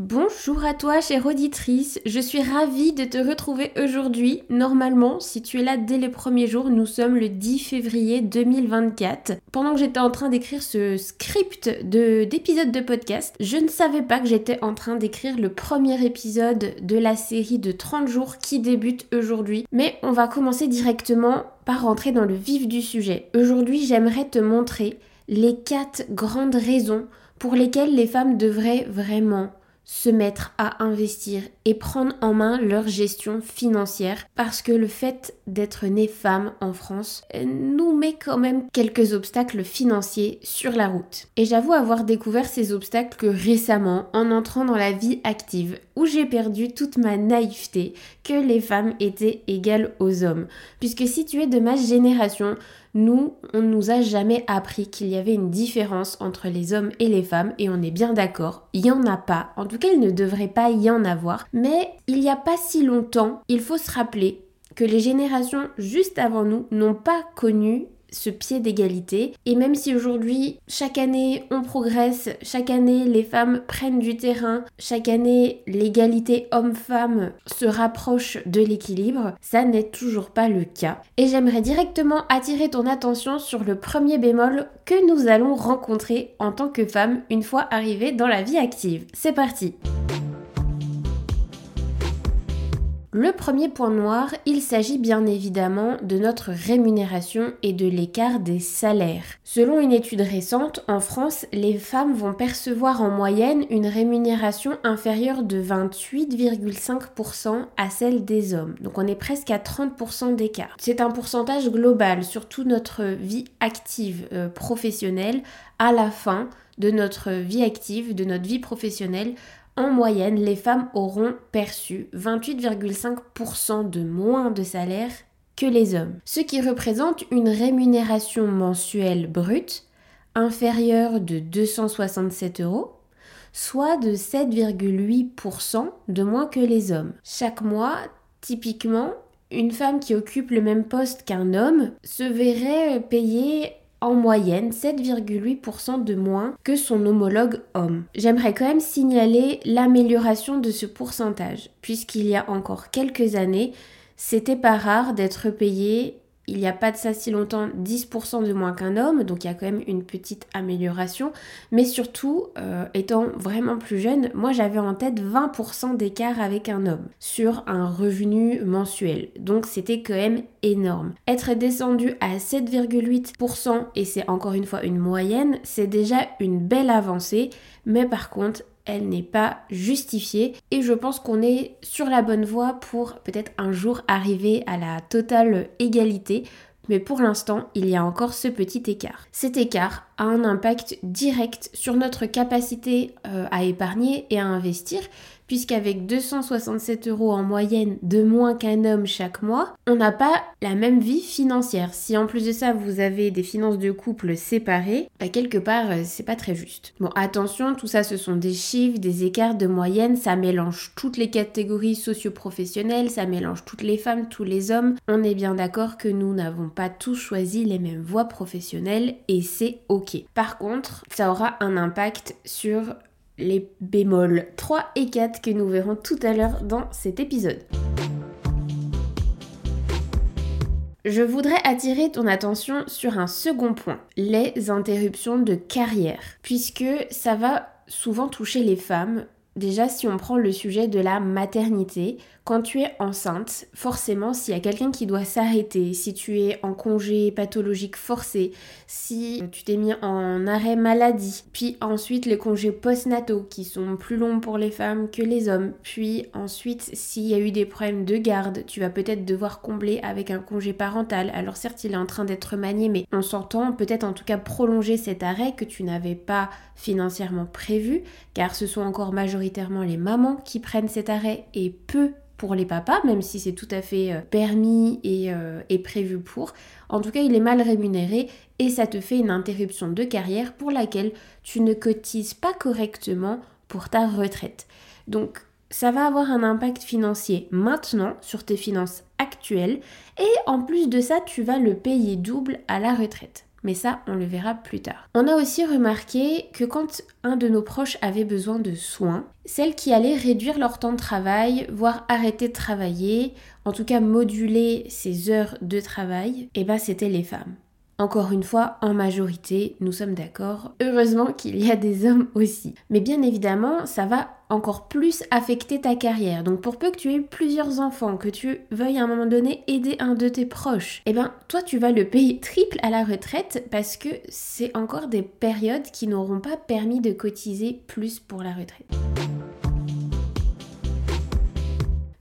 Bonjour à toi, chère auditrice. Je suis ravie de te retrouver aujourd'hui. Normalement, si tu es là dès les premiers jours, nous sommes le 10 février 2024. Pendant que j'étais en train d'écrire ce script d'épisode de, de podcast, je ne savais pas que j'étais en train d'écrire le premier épisode de la série de 30 jours qui débute aujourd'hui. Mais on va commencer directement par rentrer dans le vif du sujet. Aujourd'hui, j'aimerais te montrer les 4 grandes raisons pour lesquelles les femmes devraient vraiment se mettre à investir et prendre en main leur gestion financière parce que le fait d'être née femme en France euh, nous met quand même quelques obstacles financiers sur la route. Et j'avoue avoir découvert ces obstacles que récemment en entrant dans la vie active où j'ai perdu toute ma naïveté que les femmes étaient égales aux hommes. Puisque si tu es de ma génération, nous, on ne nous a jamais appris qu'il y avait une différence entre les hommes et les femmes et on est bien d'accord, il n'y en a pas. En tout cas, il ne devrait pas y en avoir. Mais il n'y a pas si longtemps, il faut se rappeler que les générations juste avant nous n'ont pas connu ce pied d'égalité. Et même si aujourd'hui, chaque année, on progresse, chaque année, les femmes prennent du terrain, chaque année, l'égalité homme-femme se rapproche de l'équilibre, ça n'est toujours pas le cas. Et j'aimerais directement attirer ton attention sur le premier bémol que nous allons rencontrer en tant que femme une fois arrivées dans la vie active. C'est parti! Le premier point noir, il s'agit bien évidemment de notre rémunération et de l'écart des salaires. Selon une étude récente, en France, les femmes vont percevoir en moyenne une rémunération inférieure de 28,5% à celle des hommes. Donc on est presque à 30% d'écart. C'est un pourcentage global sur toute notre vie active euh, professionnelle à la fin de notre vie active, de notre vie professionnelle en moyenne, les femmes auront perçu 28,5% de moins de salaire que les hommes, ce qui représente une rémunération mensuelle brute inférieure de 267 euros, soit de 7,8% de moins que les hommes. Chaque mois, typiquement, une femme qui occupe le même poste qu'un homme se verrait payer en moyenne 7,8% de moins que son homologue homme. J'aimerais quand même signaler l'amélioration de ce pourcentage, puisqu'il y a encore quelques années, c'était pas rare d'être payé il n'y a pas de ça si longtemps 10% de moins qu'un homme, donc il y a quand même une petite amélioration. Mais surtout, euh, étant vraiment plus jeune, moi j'avais en tête 20% d'écart avec un homme sur un revenu mensuel. Donc c'était quand même énorme. Être descendu à 7,8%, et c'est encore une fois une moyenne, c'est déjà une belle avancée. Mais par contre, elle n'est pas justifiée et je pense qu'on est sur la bonne voie pour peut-être un jour arriver à la totale égalité. Mais pour l'instant, il y a encore ce petit écart. Cet écart a un impact direct sur notre capacité euh, à épargner et à investir puisqu'avec 267 euros en moyenne de moins qu'un homme chaque mois, on n'a pas la même vie financière. Si en plus de ça vous avez des finances de couple séparées, bah, quelque part euh, c'est pas très juste. Bon attention, tout ça ce sont des chiffres, des écarts de moyenne, ça mélange toutes les catégories socio-professionnelles, ça mélange toutes les femmes, tous les hommes. On est bien d'accord que nous n'avons pas tous choisi les mêmes voies professionnelles et c'est ok. Par contre, ça aura un impact sur les bémols 3 et 4 que nous verrons tout à l'heure dans cet épisode. Je voudrais attirer ton attention sur un second point, les interruptions de carrière, puisque ça va souvent toucher les femmes. Déjà, si on prend le sujet de la maternité, quand tu es enceinte, forcément, s'il y a quelqu'un qui doit s'arrêter, si tu es en congé pathologique forcé, si tu t'es mis en arrêt maladie, puis ensuite les congés postnataux qui sont plus longs pour les femmes que les hommes, puis ensuite s'il y a eu des problèmes de garde, tu vas peut-être devoir combler avec un congé parental. Alors certes, il est en train d'être manié, mais on s'entend peut-être en tout cas prolonger cet arrêt que tu n'avais pas financièrement prévu, car ce sont encore majoritairement les mamans qui prennent cet arrêt et peu pour les papas, même si c'est tout à fait euh, permis euh, et, prévu pour. En tout cas, il est mal rémunéré et ça te fait une interruption de carrière pour laquelle tu ne cotises pas correctement pour ta retraite. Donc, ça va avoir un impact financier maintenant sur tes finances actuelles et en plus de ça, tu vas le payer double à la retraite mais ça, on le verra plus tard. On a aussi remarqué que quand un de nos proches avait besoin de soins, celles qui allaient réduire leur temps de travail, voire arrêter de travailler, en tout cas moduler ses heures de travail, eh ben c'était les femmes. Encore une fois, en majorité, nous sommes d'accord. Heureusement qu'il y a des hommes aussi. Mais bien évidemment, ça va encore plus affecter ta carrière. Donc pour peu que tu aies plusieurs enfants, que tu veuilles à un moment donné aider un de tes proches, eh ben toi tu vas le payer triple à la retraite parce que c'est encore des périodes qui n'auront pas permis de cotiser plus pour la retraite.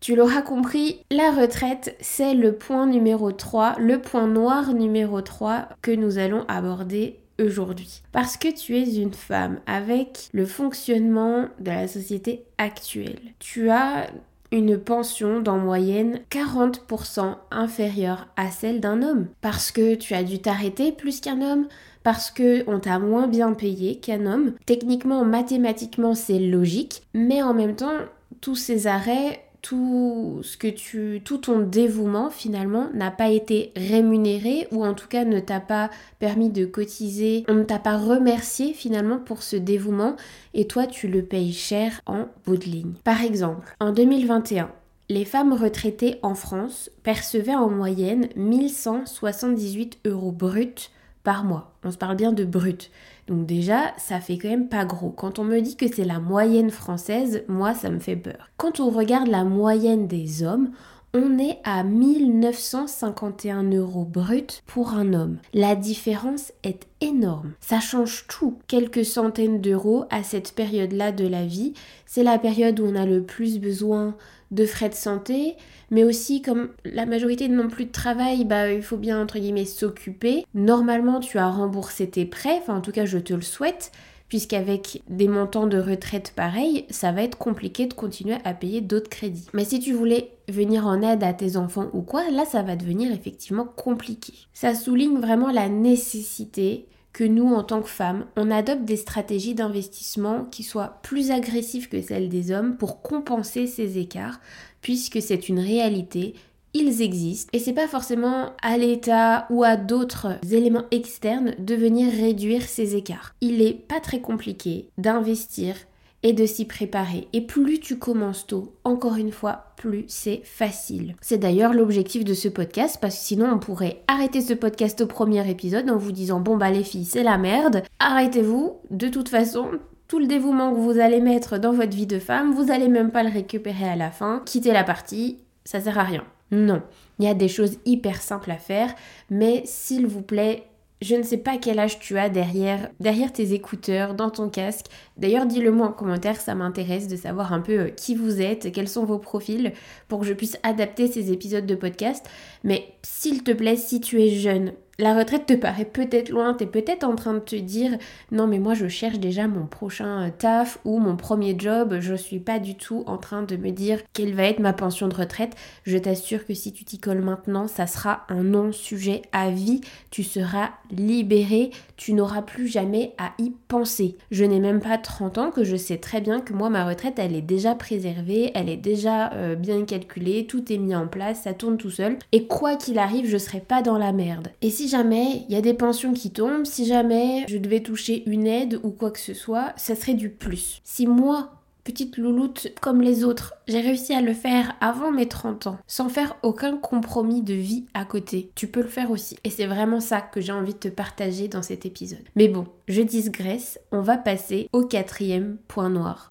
Tu l'auras compris, la retraite, c'est le point numéro 3, le point noir numéro 3 que nous allons aborder aujourd'hui. Parce que tu es une femme avec le fonctionnement de la société actuelle. Tu as une pension d'en moyenne 40% inférieure à celle d'un homme. Parce que tu as dû t'arrêter plus qu'un homme, parce que on t'a moins bien payé qu'un homme. Techniquement, mathématiquement, c'est logique, mais en même temps, tous ces arrêts tout ce que tu tout ton dévouement finalement n'a pas été rémunéré ou en tout cas ne t'a pas permis de cotiser, on ne t'a pas remercié finalement pour ce dévouement et toi tu le payes cher en bout de ligne. Par exemple, en 2021, les femmes retraitées en France percevaient en moyenne 1178 euros bruts par mois. On se parle bien de brut. Donc déjà, ça fait quand même pas gros. Quand on me dit que c'est la moyenne française, moi, ça me fait peur. Quand on regarde la moyenne des hommes, on est à 1951 euros brut pour un homme. La différence est énorme. Ça change tout. Quelques centaines d'euros à cette période-là de la vie. C'est la période où on a le plus besoin de frais de santé, mais aussi comme la majorité n'ont plus de travail, bah il faut bien entre guillemets s'occuper. Normalement, tu as remboursé tes prêts, enfin en tout cas je te le souhaite, puisqu'avec des montants de retraite pareils, ça va être compliqué de continuer à payer d'autres crédits. Mais si tu voulais venir en aide à tes enfants ou quoi, là ça va devenir effectivement compliqué. Ça souligne vraiment la nécessité que nous, en tant que femmes, on adopte des stratégies d'investissement qui soient plus agressives que celles des hommes pour compenser ces écarts, puisque c'est une réalité, ils existent et c'est pas forcément à l'État ou à d'autres éléments externes de venir réduire ces écarts. Il est pas très compliqué d'investir et de s'y préparer. Et plus tu commences tôt, encore une fois, plus c'est facile. C'est d'ailleurs l'objectif de ce podcast parce que sinon on pourrait arrêter ce podcast au premier épisode en vous disant bon bah les filles c'est la merde, arrêtez-vous, de toute façon tout le dévouement que vous allez mettre dans votre vie de femme, vous allez même pas le récupérer à la fin, quittez la partie, ça sert à rien. Non, il y a des choses hyper simples à faire, mais s'il vous plaît, je ne sais pas quel âge tu as derrière, derrière tes écouteurs, dans ton casque. D'ailleurs, dis-le moi en commentaire, ça m'intéresse de savoir un peu euh, qui vous êtes, quels sont vos profils, pour que je puisse adapter ces épisodes de podcast. Mais s'il te plaît, si tu es jeune, la retraite te paraît peut-être loin, tu es peut-être en train de te dire non mais moi je cherche déjà mon prochain euh, taf ou mon premier job, je suis pas du tout en train de me dire quelle va être ma pension de retraite. Je t'assure que si tu t'y colles maintenant, ça sera un non-sujet à vie, tu seras libéré, tu n'auras plus jamais à y penser. Je n'ai même pas 30 ans que je sais très bien que moi ma retraite elle est déjà préservée, elle est déjà euh, bien calculée, tout est mis en place, ça tourne tout seul. Et quoi qu'il arrive, je serai pas dans la merde. Et si jamais il y a des pensions qui tombent, si jamais je devais toucher une aide ou quoi que ce soit, ça serait du plus. Si moi, petite louloute comme les autres, j'ai réussi à le faire avant mes 30 ans, sans faire aucun compromis de vie à côté. Tu peux le faire aussi. Et c'est vraiment ça que j'ai envie de te partager dans cet épisode. Mais bon, je digresse, on va passer au quatrième point noir.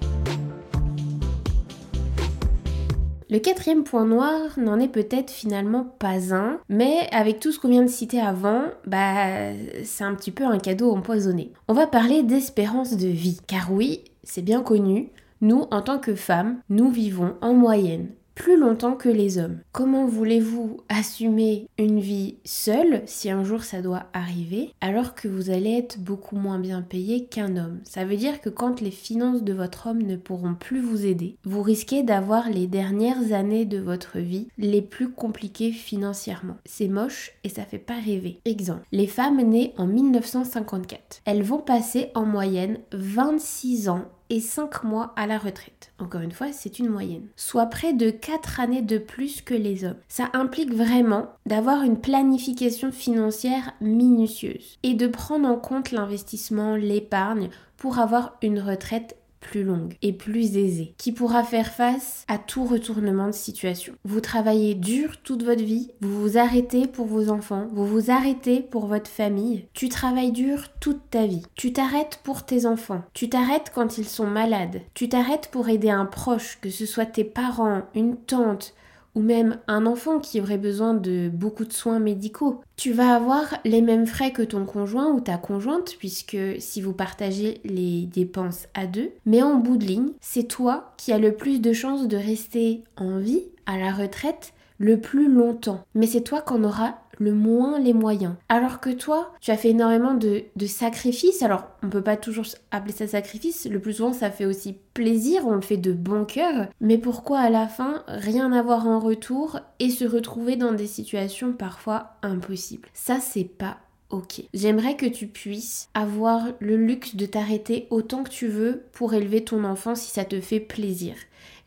Le quatrième point noir n'en est peut-être finalement pas un, mais avec tout ce qu'on vient de citer avant, bah c'est un petit peu un cadeau empoisonné. On va parler d'espérance de vie, car oui, c'est bien connu, nous en tant que femmes, nous vivons en moyenne plus longtemps que les hommes. Comment voulez-vous assumer une vie seule si un jour ça doit arriver alors que vous allez être beaucoup moins bien payé qu'un homme? Ça veut dire que quand les finances de votre homme ne pourront plus vous aider, vous risquez d'avoir les dernières années de votre vie les plus compliquées financièrement. C'est moche et ça fait pas rêver. Exemple, les femmes nées en 1954, elles vont passer en moyenne 26 ans et 5 mois à la retraite. Encore une fois, c'est une moyenne. Soit près de 4 années de plus que les hommes. Ça implique vraiment d'avoir une planification financière minutieuse et de prendre en compte l'investissement, l'épargne pour avoir une retraite plus longue et plus aisée, qui pourra faire face à tout retournement de situation. Vous travaillez dur toute votre vie, vous vous arrêtez pour vos enfants, vous vous arrêtez pour votre famille, tu travailles dur toute ta vie, tu t'arrêtes pour tes enfants, tu t'arrêtes quand ils sont malades, tu t'arrêtes pour aider un proche, que ce soit tes parents, une tante, ou même un enfant qui aurait besoin de beaucoup de soins médicaux. Tu vas avoir les mêmes frais que ton conjoint ou ta conjointe, puisque si vous partagez les dépenses à deux, mais en bout de ligne, c'est toi qui as le plus de chances de rester en vie à la retraite le plus longtemps. Mais c'est toi qu'on aura le moins les moyens. Alors que toi, tu as fait énormément de, sacrifices. Alors, on peut pas toujours appeler ça sacrifice. Le plus souvent, ça fait aussi plaisir. On le fait de bon cœur. Mais pourquoi à la fin, rien avoir en retour et se retrouver dans des situations parfois impossibles? Ça, c'est pas ok. J'aimerais que tu puisses avoir le luxe de t'arrêter autant que tu veux pour élever ton enfant si ça te fait plaisir.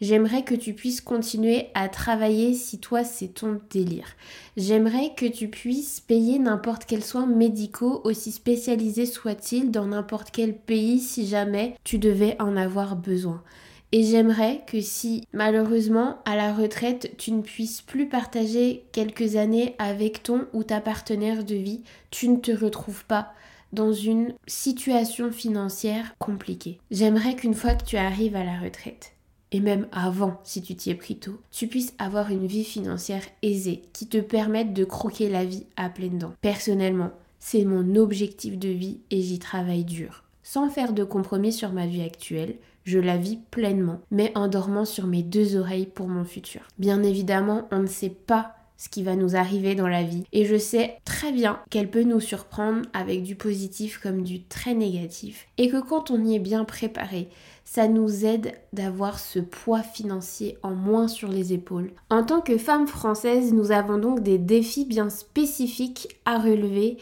J'aimerais que tu puisses continuer à travailler si toi c'est ton délire. J'aimerais que tu puisses payer n'importe quel soin médicaux, aussi spécialisé soit-il, dans n'importe quel pays si jamais tu devais en avoir besoin. Et j'aimerais que si malheureusement à la retraite tu ne puisses plus partager quelques années avec ton ou ta partenaire de vie, tu ne te retrouves pas dans une situation financière compliquée. J'aimerais qu'une fois que tu arrives à la retraite, et même avant si tu t'y es pris tôt, tu puisses avoir une vie financière aisée qui te permette de croquer la vie à pleines dents. Personnellement, c'est mon objectif de vie et j'y travaille dur. Sans faire de compromis sur ma vie actuelle, je la vis pleinement, mais en dormant sur mes deux oreilles pour mon futur. Bien évidemment, on ne sait pas ce qui va nous arriver dans la vie. Et je sais très bien qu'elle peut nous surprendre avec du positif comme du très négatif. Et que quand on y est bien préparé, ça nous aide d'avoir ce poids financier en moins sur les épaules. En tant que femme française, nous avons donc des défis bien spécifiques à relever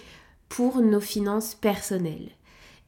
pour nos finances personnelles.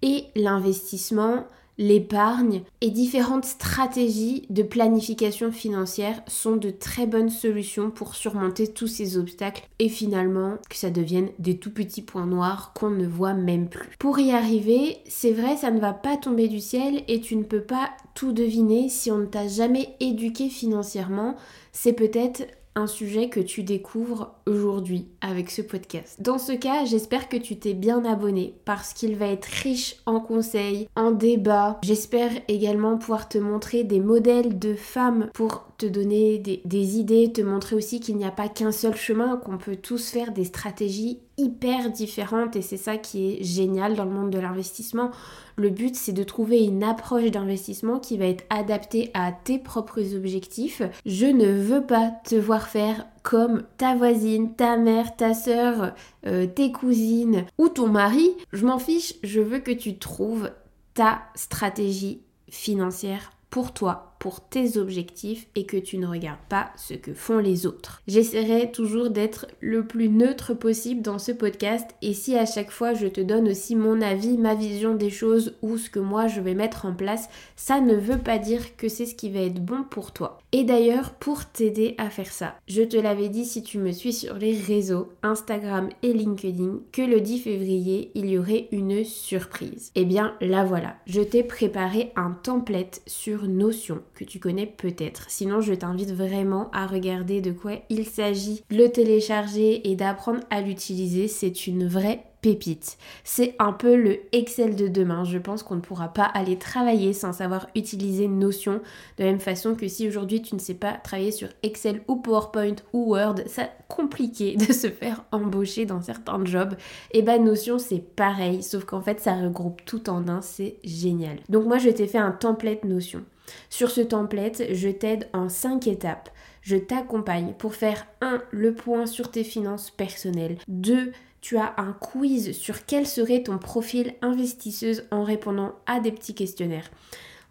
Et l'investissement, l'épargne et différentes stratégies de planification financière sont de très bonnes solutions pour surmonter tous ces obstacles et finalement que ça devienne des tout petits points noirs qu'on ne voit même plus. Pour y arriver, c'est vrai, ça ne va pas tomber du ciel et tu ne peux pas tout deviner si on ne t'a jamais éduqué financièrement. C'est peut-être un sujet que tu découvres aujourd'hui avec ce podcast. Dans ce cas, j'espère que tu t'es bien abonné parce qu'il va être riche en conseils, en débats. J'espère également pouvoir te montrer des modèles de femmes pour donner des, des idées, te montrer aussi qu'il n'y a pas qu'un seul chemin, qu'on peut tous faire des stratégies hyper différentes et c'est ça qui est génial dans le monde de l'investissement. Le but c'est de trouver une approche d'investissement qui va être adaptée à tes propres objectifs. Je ne veux pas te voir faire comme ta voisine, ta mère, ta soeur, euh, tes cousines ou ton mari. Je m'en fiche, je veux que tu trouves ta stratégie financière pour toi pour tes objectifs et que tu ne regardes pas ce que font les autres. J'essaierai toujours d'être le plus neutre possible dans ce podcast et si à chaque fois je te donne aussi mon avis, ma vision des choses ou ce que moi je vais mettre en place, ça ne veut pas dire que c'est ce qui va être bon pour toi. Et d'ailleurs, pour t'aider à faire ça, je te l'avais dit si tu me suis sur les réseaux, Instagram et LinkedIn, que le 10 février, il y aurait une surprise. Et eh bien, la voilà. Je t'ai préparé un template sur Notion tu connais peut-être. Sinon, je t'invite vraiment à regarder de quoi il s'agit, le télécharger et d'apprendre à l'utiliser. C'est une vraie pépite. C'est un peu le Excel de demain. Je pense qu'on ne pourra pas aller travailler sans savoir utiliser Notion. De la même façon que si aujourd'hui tu ne sais pas travailler sur Excel ou PowerPoint ou Word, c'est compliqué de se faire embaucher dans certains jobs. Et ben Notion c'est pareil, sauf qu'en fait ça regroupe tout en un, c'est génial. Donc moi je t'ai fait un template Notion. Sur ce template, je t'aide en 5 étapes. Je t'accompagne pour faire 1. le point sur tes finances personnelles, 2 tu as un quiz sur quel serait ton profil investisseuse en répondant à des petits questionnaires.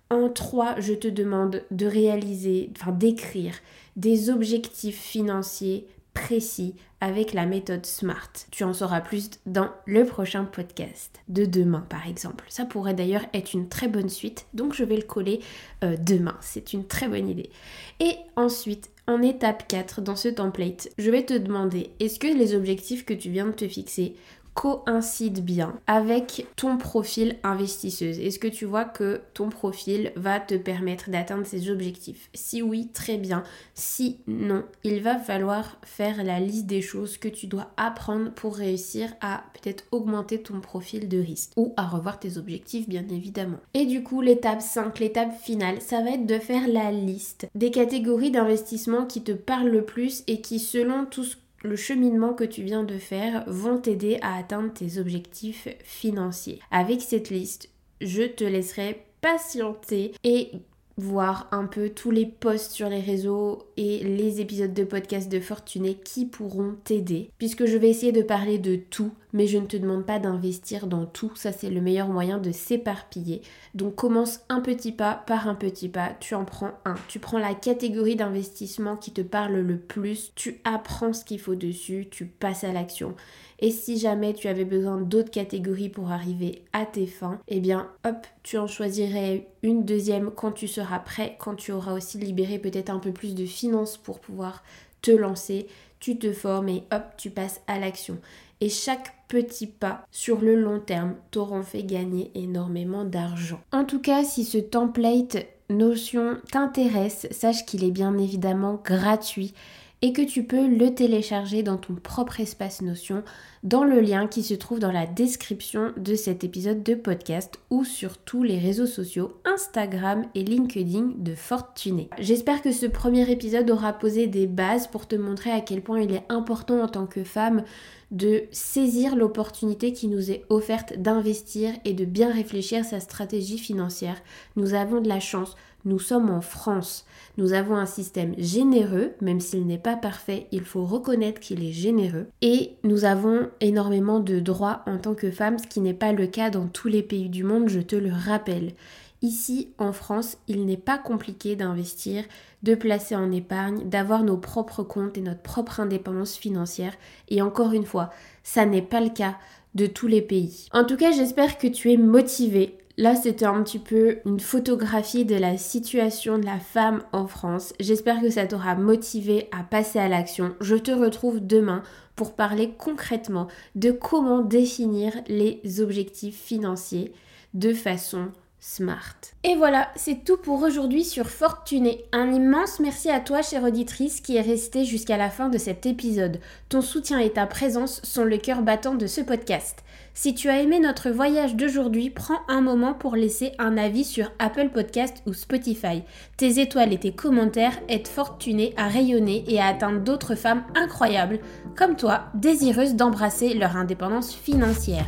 En 3, je te demande de réaliser, enfin d'écrire des objectifs financiers précis avec la méthode SMART. Tu en sauras plus dans le prochain podcast de demain par exemple. Ça pourrait d'ailleurs être une très bonne suite, donc je vais le coller euh, demain. C'est une très bonne idée. Et ensuite, en étape 4 dans ce template, je vais te demander est-ce que les objectifs que tu viens de te fixer coïncide bien avec ton profil investisseuse Est-ce que tu vois que ton profil va te permettre d'atteindre ces objectifs? Si oui, très bien. Si non, il va falloir faire la liste des choses que tu dois apprendre pour réussir à peut-être augmenter ton profil de risque ou à revoir tes objectifs bien évidemment. Et du coup, l'étape 5, l'étape finale, ça va être de faire la liste des catégories d'investissement qui te parlent le plus et qui selon tout ce le cheminement que tu viens de faire vont t'aider à atteindre tes objectifs financiers. Avec cette liste, je te laisserai patienter et voir un peu tous les posts sur les réseaux et les épisodes de podcast de Fortuné qui pourront t'aider. Puisque je vais essayer de parler de tout, mais je ne te demande pas d'investir dans tout. Ça, c'est le meilleur moyen de s'éparpiller. Donc commence un petit pas par un petit pas. Tu en prends un. Tu prends la catégorie d'investissement qui te parle le plus. Tu apprends ce qu'il faut dessus. Tu passes à l'action. Et si jamais tu avais besoin d'autres catégories pour arriver à tes fins, eh bien hop, tu en choisirais une deuxième quand tu seras prêt, quand tu auras aussi libéré peut-être un peu plus de finances pour pouvoir te lancer, tu te formes et hop, tu passes à l'action. Et chaque petit pas sur le long terme t'auront fait gagner énormément d'argent. En tout cas, si ce template Notion t'intéresse, sache qu'il est bien évidemment gratuit et que tu peux le télécharger dans ton propre espace Notion dans le lien qui se trouve dans la description de cet épisode de podcast ou sur tous les réseaux sociaux Instagram et LinkedIn de Fortuné. J'espère que ce premier épisode aura posé des bases pour te montrer à quel point il est important en tant que femme de saisir l'opportunité qui nous est offerte d'investir et de bien réfléchir sa stratégie financière. Nous avons de la chance nous sommes en France. Nous avons un système généreux, même s'il n'est pas parfait, il faut reconnaître qu'il est généreux. Et nous avons énormément de droits en tant que femmes, ce qui n'est pas le cas dans tous les pays du monde, je te le rappelle. Ici, en France, il n'est pas compliqué d'investir, de placer en épargne, d'avoir nos propres comptes et notre propre indépendance financière. Et encore une fois, ça n'est pas le cas de tous les pays. En tout cas, j'espère que tu es motivé Là, c'était un petit peu une photographie de la situation de la femme en France. J'espère que ça t'aura motivé à passer à l'action. Je te retrouve demain pour parler concrètement de comment définir les objectifs financiers de façon smart. Et voilà, c'est tout pour aujourd'hui sur Fortuné. Un immense merci à toi, chère auditrice, qui est restée jusqu'à la fin de cet épisode. Ton soutien et ta présence sont le cœur battant de ce podcast. Si tu as aimé notre voyage d'aujourd'hui, prends un moment pour laisser un avis sur Apple Podcast ou Spotify. Tes étoiles et tes commentaires aident Fortuné à rayonner et à atteindre d'autres femmes incroyables, comme toi, désireuses d'embrasser leur indépendance financière.